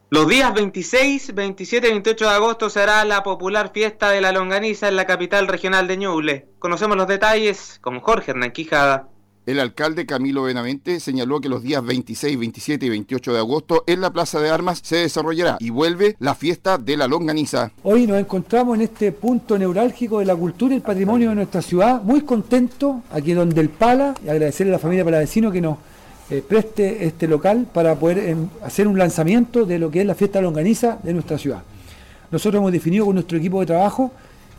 Los días 26, 27 y 28 de agosto será la popular fiesta de la longaniza en la capital regional de Ñuble. Conocemos los detalles con Jorge Hernán Quijada. El alcalde Camilo Benavente señaló que los días 26, 27 y 28 de agosto en la Plaza de Armas se desarrollará y vuelve la fiesta de la longaniza. Hoy nos encontramos en este punto neurálgico de la cultura y el patrimonio de nuestra ciudad, muy contentos aquí donde el Pala, y agradecerle a la familia Palavecino que nos eh, preste este local para poder em, hacer un lanzamiento de lo que es la fiesta longaniza de nuestra ciudad. Nosotros hemos definido con nuestro equipo de trabajo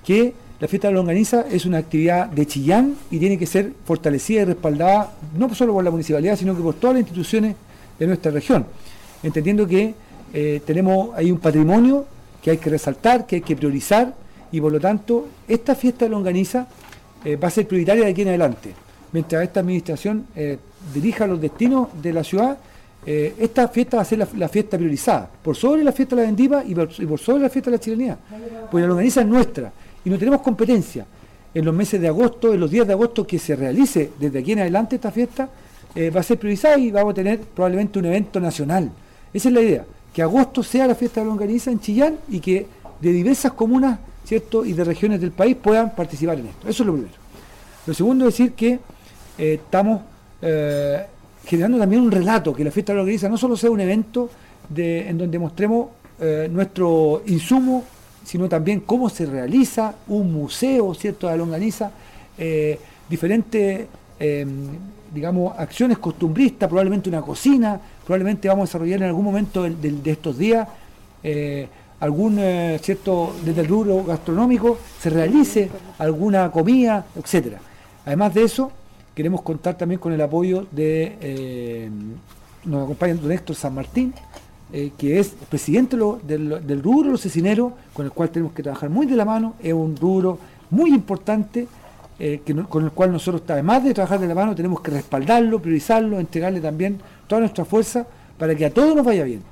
que la fiesta de longaniza es una actividad de Chillán y tiene que ser fortalecida y respaldada no solo por la municipalidad, sino que por todas las instituciones de nuestra región, entendiendo que eh, tenemos ahí un patrimonio que hay que resaltar, que hay que priorizar y por lo tanto esta fiesta de longaniza eh, va a ser prioritaria de aquí en adelante. Mientras esta administración dirija los destinos de la ciudad, eh, esta fiesta va a ser la, fiesta priorizada, por sobre la fiesta de la vendiva y por, sobre la fiesta de la chilenía, porque la longaniza es nuestra y no tenemos competencia. En los meses de agosto, en los días de agosto que se realice desde aquí en adelante esta fiesta, eh, va a ser priorizada y vamos a tener probablemente un evento nacional. Esa es la idea, que agosto sea la fiesta de la longaniza en Chillán y que de diversas comunas ¿cierto? y de regiones del país puedan participar en esto. Eso es lo primero. Lo segundo es decir que eh, estamos eh, generando también un relato, que la fiesta de la organiza no solo sea un evento de, en donde mostremos nuestro insumo, sino también cómo se realiza un museo, ¿cierto?, de longaniza, eh, diferentes, em, digamos, acciones costumbristas, probablemente una cocina, probablemente vamos a desarrollar en algún momento de, de estos días eh, algún, ¿cierto?, desde el rubro gastronómico, se realice alguna comida, etcétera. Además de eso, queremos contar también con el apoyo de, nos acompaña don Héctor San Martín, eh, que es presidente del, del, rubro los cecineros, con el cual tenemos que trabajar muy de la mano, es un rubro muy importante, eh, que con el cual nosotros, además de trabajar de la mano, tenemos que respaldarlo, priorizarlo, entregarle también toda nuestra fuerza para que a todos nos vaya bien.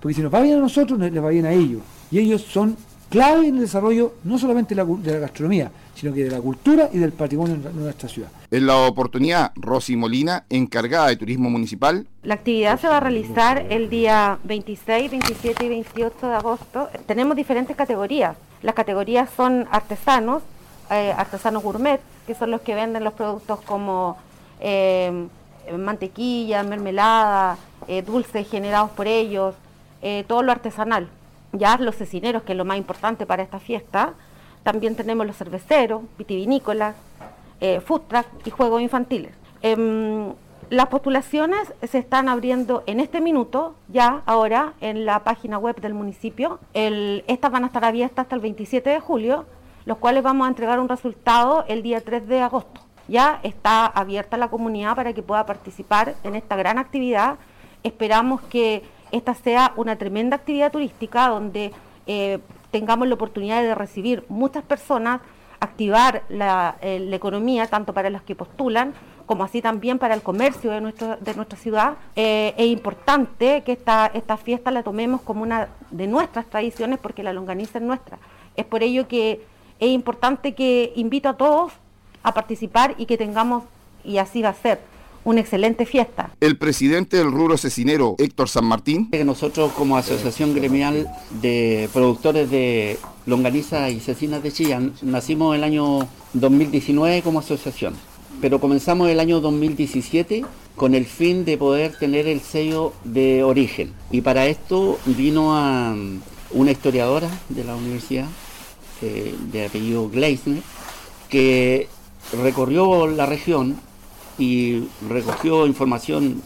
Porque si nos va bien a nosotros, les va bien a ellos. Y ellos son clave en el desarrollo no solamente de la gastronomía, sino que de la cultura y del patrimonio de nuestra ciudad. En la oportunidad, Rosy Molina, encargada de turismo municipal. La actividad se va a realizar el día 26, 27 y 28 de agosto. Tenemos diferentes categorías. Las categorías son artesanos, eh, artesanos gourmet, que son los que venden los productos como eh, mantequilla, mermelada, eh, dulces generados por ellos, todo lo artesanal. Ya los cecineros, que es lo más importante para esta fiesta, también tenemos los cerveceros, vitivinícolas, eh, food truck y juegos infantiles. Em, las postulaciones se están abriendo en este minuto, ya ahora, en la página web del municipio. estas van a estar abiertas hasta el 27 de julio, los cuales vamos a entregar un resultado el día 3 de agosto. Ya está abierta la comunidad para que pueda participar en esta gran actividad. Esperamos que esta sea una tremenda actividad turística donde eh, tengamos la oportunidad de recibir muchas personas, activar la, eh, economía tanto para los que postulan como así también para el comercio de, de nuestra ciudad. Eh, es importante que esta, esta fiesta la tomemos como una de nuestras tradiciones porque la longaniza es nuestra. Es por ello que es importante que invito a todos a participar y que tengamos, y así va a ser, una excelente fiesta. El presidente del rubro cecinero, Héctor San Martín. Nosotros como Asociación Gremial de Productores de Longaniza y Cecinas de Chillán, nacimos el año 2019 como asociación, pero comenzamos el año 2017 con el fin de poder tener el sello de origen. Y para esto vino a una historiadora de la universidad, eh, de apellido Gleisner, que recorrió la región y recogió información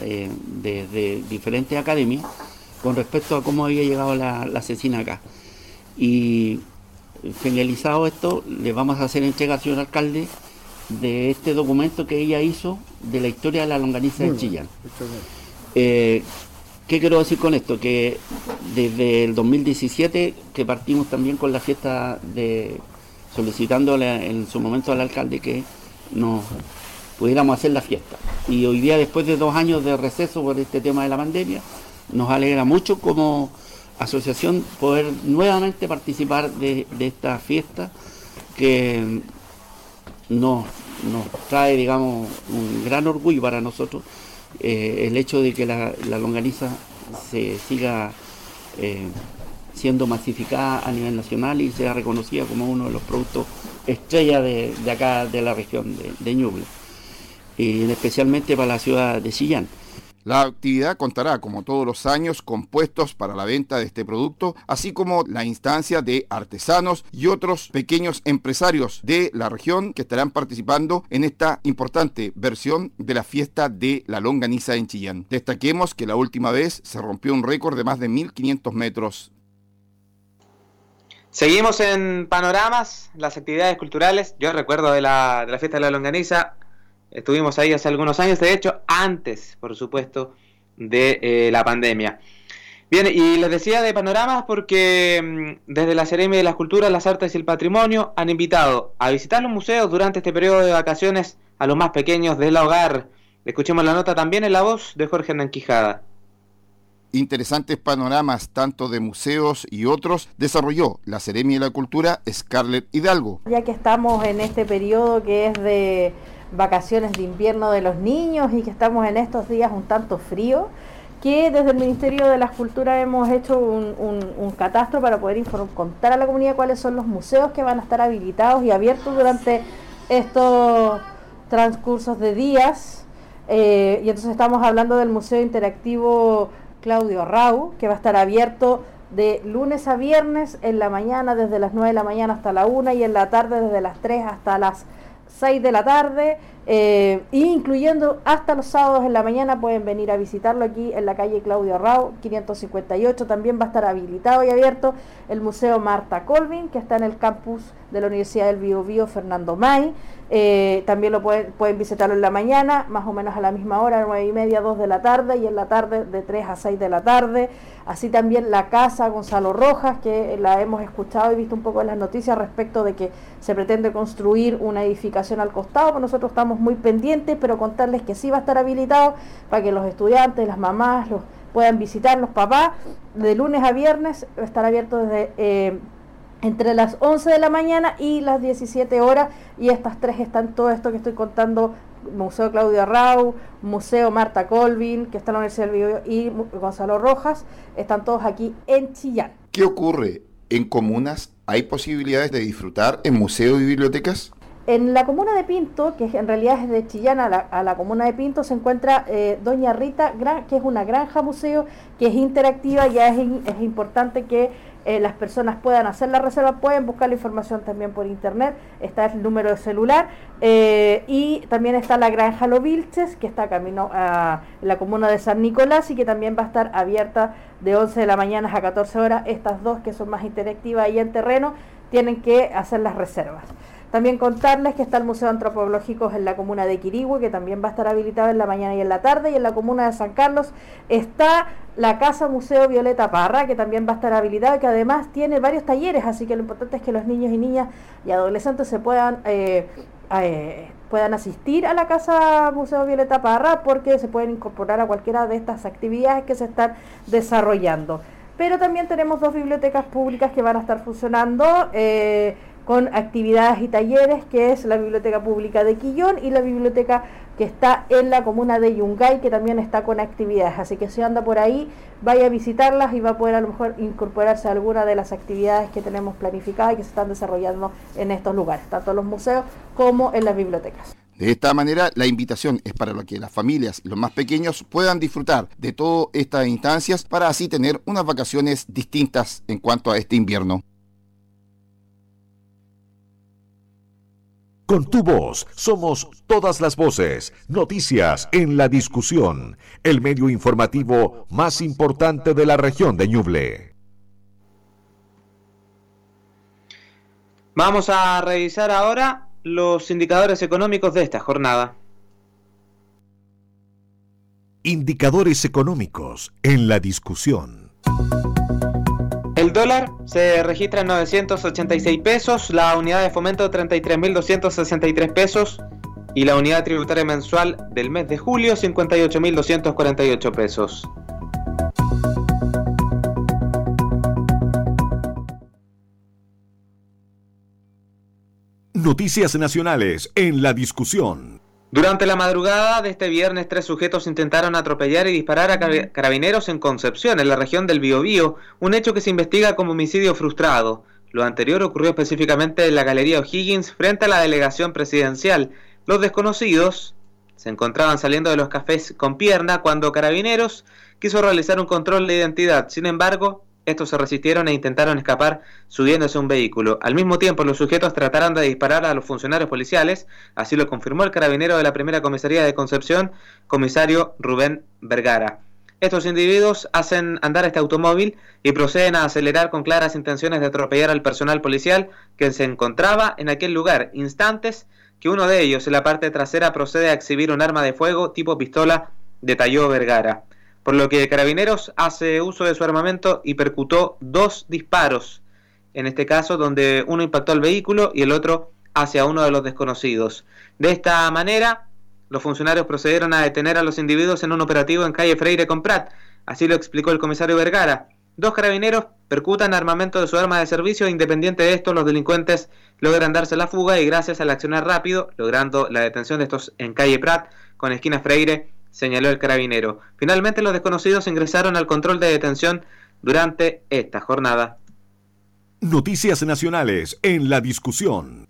eh, de, diferentes academias con respecto a cómo había llegado la, la asesina acá. Y finalizado esto, le vamos a hacer entrega al señor alcalde de este documento que ella hizo de la historia de la longaniza de Chillán. Eh, ¿Qué quiero decir con esto? Que desde el 2017, que partimos también con la fiesta de solicitándole en su momento al alcalde que nos pudiéramos hacer la fiesta. Y hoy día, después de dos años de receso por este tema de la pandemia, nos alegra mucho como asociación poder nuevamente participar de, esta fiesta que nos, trae, digamos, un gran orgullo para nosotros eh, el hecho de que la, longaniza se siga eh, siendo masificada a nivel nacional y sea reconocida como uno de los productos estrella de, acá de la región de, de Ñuble y especialmente para la ciudad de Chillán. La actividad contará, como todos los años, con puestos para la venta de este producto, así como la instancia de artesanos y otros pequeños empresarios de la región que estarán participando en esta importante versión de la fiesta de la longaniza en Chillán. Destaquemos que la última vez se rompió un récord de más de 1.500 metros. Seguimos en panoramas, las actividades culturales. Yo recuerdo de la, de la fiesta de la longaniza, Estuvimos ahí hace algunos años, de hecho, antes, por supuesto, de eh, la pandemia. Bien, y les decía de panoramas porque mm, desde la Seremi de las Culturas, las Artes y el Patrimonio han invitado a visitar los museos durante este periodo de vacaciones a los más pequeños del hogar. Escuchemos la nota también en la voz de Jorge Nanquijada. Interesantes panoramas tanto de museos y otros desarrolló la Seremi de la Cultura Scarlett Hidalgo. Ya que estamos en este periodo que es de vacaciones de invierno de los niños y que estamos en estos días un tanto frío, que desde el Ministerio de la Culturas hemos hecho un, un, catastro para poder contar a la comunidad cuáles son los museos que van a estar habilitados y abiertos durante estos transcursos de días. Eh, y entonces estamos hablando del Museo Interactivo Claudio Rau, que va a estar abierto de lunes a viernes, en la mañana desde las 9 de la mañana hasta la 1 y en la tarde desde las 3 hasta las 6 de la tarde, eh, incluyendo hasta los sábados en la mañana pueden venir a visitarlo aquí en la calle Claudio Rau, 558. También va a estar habilitado y abierto el Museo Marta Colvin, que está en el campus de la Universidad del Bio Bio Fernando May. Eh, también lo pueden, pueden visitarlo en la mañana, más o menos a la misma hora, 9 y media, 2 de la tarde, y en la tarde de 3 a 6 de la tarde. Así también la casa Gonzalo Rojas, que la hemos escuchado y visto un poco en las noticias respecto de que se pretende construir una edificación al costado, pues nosotros estamos muy pendientes, pero contarles que sí va a estar habilitado para que los estudiantes, las mamás, los puedan visitar, los papás, de lunes a viernes, estar abierto desde... Eh, entre las 11 de la mañana y las 17 horas y estas tres están todo esto que estoy contando Museo Claudio Rau, Museo Marta Colvin, que está en la Universidad del Bio, y Gonzalo Rojas, están todos aquí en Chillán. ¿Qué ocurre? ¿En comunas hay posibilidades de disfrutar en museos y bibliotecas? En la comuna de Pinto, que en realidad es de Chillán a la, comuna de Pinto, se encuentra eh, Doña Rita, que es una granja museo, que es interactiva, ya es, es importante que eh, las personas puedan hacer la reserva, pueden buscar la información también por internet, está el número de celular eh, y también está la granja Lo Vilches, que está camino a la comuna de San Nicolás y que también va a estar abierta de 11 de la mañana a 14 horas. Estas dos que son más interactivas y en terreno tienen que hacer las reservas. También contarles que está el Museo Antropológico en la comuna de Quirigüe, que también va a estar habilitado en la mañana y en la tarde, y en la comuna de San Carlos está la Casa Museo Violeta Parra, que también va a estar habilitada, que además tiene varios talleres, así que lo importante es que los niños y niñas y adolescentes se puedan... Eh, eh, puedan asistir a la Casa Museo Violeta Parra porque se pueden incorporar a cualquiera de estas actividades que se están desarrollando. Pero también tenemos dos bibliotecas públicas que van a estar funcionando. Eh, con actividades y talleres, que es la Biblioteca Pública de Quillón y la biblioteca que está en la comuna de Yungay, que también está con actividades. Así que si anda por ahí, vaya a visitarlas y va a poder a lo mejor incorporarse a alguna de las actividades que tenemos planificadas y que se están desarrollando en estos lugares, tanto en los museos como en las bibliotecas. De esta manera, la invitación es para que las familias, los más pequeños, puedan disfrutar de todas estas instancias para así tener unas vacaciones distintas en cuanto a este invierno. Con tu voz somos todas las voces, noticias en la discusión, el medio informativo más importante de la región de Ñuble. Vamos a revisar ahora los indicadores económicos de esta jornada. Indicadores económicos en la discusión. El dólar se registra en 986 pesos, la unidad de fomento 33.263 pesos y la unidad tributaria mensual del mes de julio 58.248 pesos. Noticias nacionales en la discusión. Durante la madrugada de este viernes, tres sujetos intentaron atropellar y disparar a carabineros en Concepción, en la región del Biobío, un hecho que se investiga como homicidio frustrado. Lo anterior ocurrió específicamente en la Galería O'Higgins frente a la delegación presidencial. Los desconocidos se encontraban saliendo de los cafés con pierna cuando Carabineros quiso realizar un control de identidad. Sin embargo, estos se resistieron e intentaron escapar subiéndose a un vehículo. Al mismo tiempo, los sujetos trataron de disparar a los funcionarios policiales, así lo confirmó el carabinero de la primera comisaría de Concepción, comisario Rubén Vergara. Estos individuos hacen andar este automóvil y proceden a acelerar con claras intenciones de atropellar al personal policial que se encontraba en aquel lugar, instantes que uno de ellos en la parte trasera procede a exhibir un arma de fuego tipo pistola, detalló Vergara por lo que Carabineros hace uso de su armamento y percutó dos disparos, en este caso donde uno impactó al vehículo y el otro hacia uno de los desconocidos. De esta manera, los funcionarios procedieron a detener a los individuos en un operativo en calle Freire con Prat, así lo explicó el comisario Vergara. Dos carabineros percutan armamento de su arma de servicio independiente de esto, los delincuentes logran darse la fuga y gracias al accionar rápido, logrando la detención de estos en calle Prat con esquina Freire, señaló el carabinero. Finalmente los desconocidos ingresaron al control de detención durante esta jornada. Noticias nacionales en la discusión.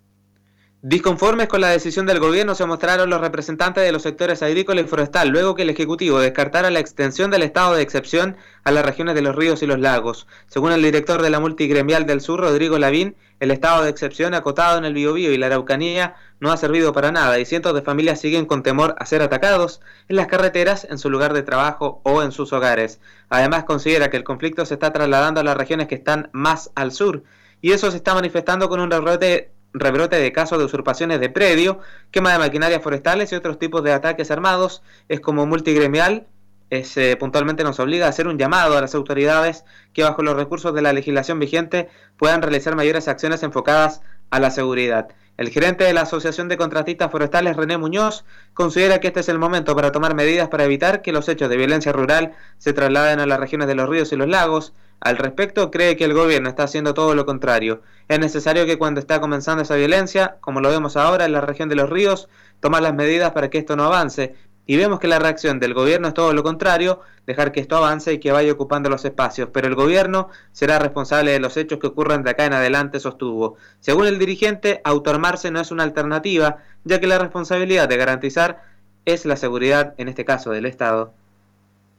Disconformes con la decisión del gobierno se mostraron los representantes de los sectores agrícola y forestal, luego que el Ejecutivo descartara la extensión del estado de excepción a las regiones de los ríos y los lagos. Según el director de la multigremial del sur, Rodrigo Lavín, el estado de excepción acotado en el Biobío y la Araucanía no ha servido para nada y cientos de familias siguen con temor a ser atacados en las carreteras, en su lugar de trabajo o en sus hogares. Además, considera que el conflicto se está trasladando a las regiones que están más al sur y eso se está manifestando con un rebrote de casos de usurpaciones de predio, quema de maquinarias forestales y otros tipos de ataques armados, es como multigremial, es, eh, puntualmente nos obliga a hacer un llamado a las autoridades que bajo los recursos de la legislación vigente puedan realizar mayores acciones enfocadas a la seguridad. El gerente de la Asociación de Contratistas Forestales, René Muñoz, considera que este es el momento para tomar medidas para evitar que los hechos de violencia rural se trasladen a las regiones de los ríos y los lagos. Al respecto, cree que el gobierno está haciendo todo lo contrario. Es necesario que cuando está comenzando esa violencia, como lo vemos ahora en la región de los ríos, tomar las medidas para que esto no avance y vemos que la reacción del gobierno es todo lo contrario, dejar que esto avance y que vaya ocupando los espacios, pero el gobierno será responsable de los hechos que ocurran de acá en adelante, sostuvo. Según el dirigente, autoarmarse no es una alternativa, ya que la responsabilidad de garantizar es la seguridad, en este caso del Estado.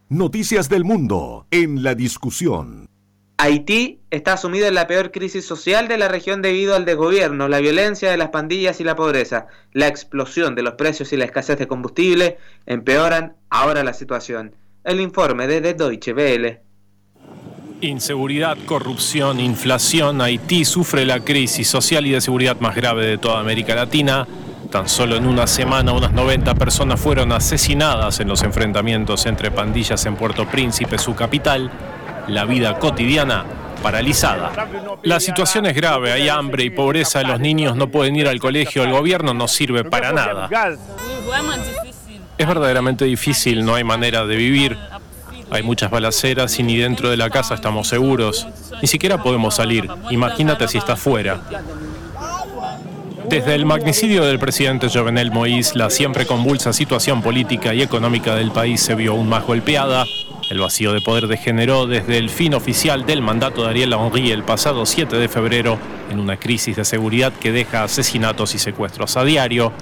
Noticias del mundo en la discusión. Haití está sumido en la peor crisis social de la región debido al desgobierno, la violencia de las pandillas y la pobreza. La explosión de los precios y la escasez de combustible empeoran ahora la situación. El informe de Deutsche Welle. Inseguridad, corrupción, inflación. Haití sufre la crisis social y de seguridad más grave de toda América Latina. Tan solo en una semana unas 90 personas fueron asesinadas en los enfrentamientos entre pandillas en Puerto Príncipe, su capital la vida cotidiana paralizada. La situación es grave, hay hambre y pobreza, los niños no pueden ir al colegio, el gobierno no sirve para nada. Es verdaderamente difícil, no hay manera de vivir. Hay muchas balaceras y ni dentro de la casa estamos seguros. Ni siquiera podemos salir. Imagínate si está fuera. Desde el magnicidio del presidente Jovenel Moïse, la siempre convulsa situación política y económica del país se vio aún más golpeada. El vacío de poder degeneró desde el fin oficial del mandato de Ariel Henry el pasado 7 de febrero en una crisis de seguridad que deja asesinatos y secuestros a diario,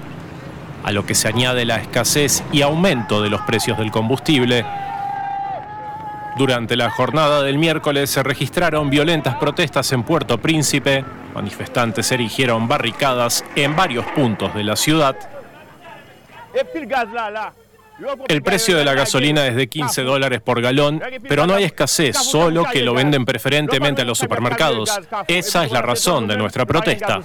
a lo que se añade la escasez y aumento de los precios del combustible. Durante la jornada del miércoles se registraron violentas protestas en Puerto Príncipe, manifestantes erigieron barricadas en varios puntos de la ciudad. El precio de la gasolina es de 15 dólares por galón, pero no hay escasez, solo que lo venden preferentemente a los supermercados. Esa es la razón de nuestra protesta.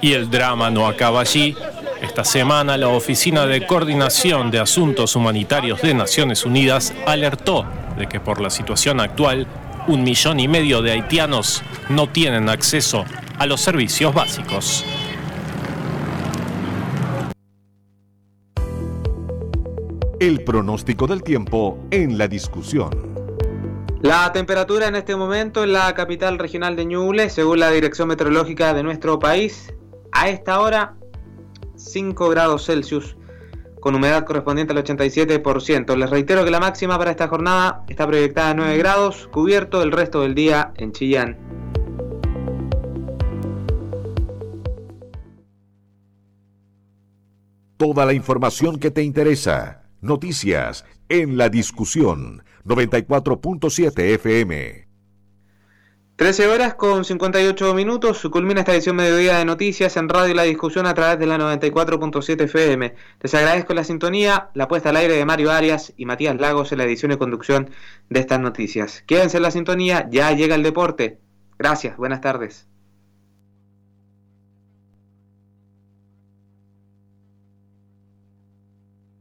Y el drama no acaba allí. Esta semana la Oficina de Coordinación de Asuntos Humanitarios de Naciones Unidas alertó de que por la situación actual, un millón y medio de haitianos no tienen acceso a los servicios básicos. El pronóstico del tiempo en la discusión. La temperatura en este momento en la capital regional de Ñuble, según la Dirección Meteorológica de nuestro país, a esta hora 5 grados Celsius, con humedad correspondiente al 87%. Les reitero que la máxima para esta jornada está proyectada a 9 grados, cubierto el resto del día en Chillán. Toda la información que te interesa Noticias en la discusión 94.7 FM. 13 horas con 58 minutos, culmina esta edición mediodía de noticias en Radio La Discusión a través de la 94.7 FM. Les agradezco la sintonía, la puesta al aire de Mario Arias y Matías Lagos en la edición y conducción de estas noticias. Quédense en la sintonía, ya llega el deporte. Gracias, buenas tardes.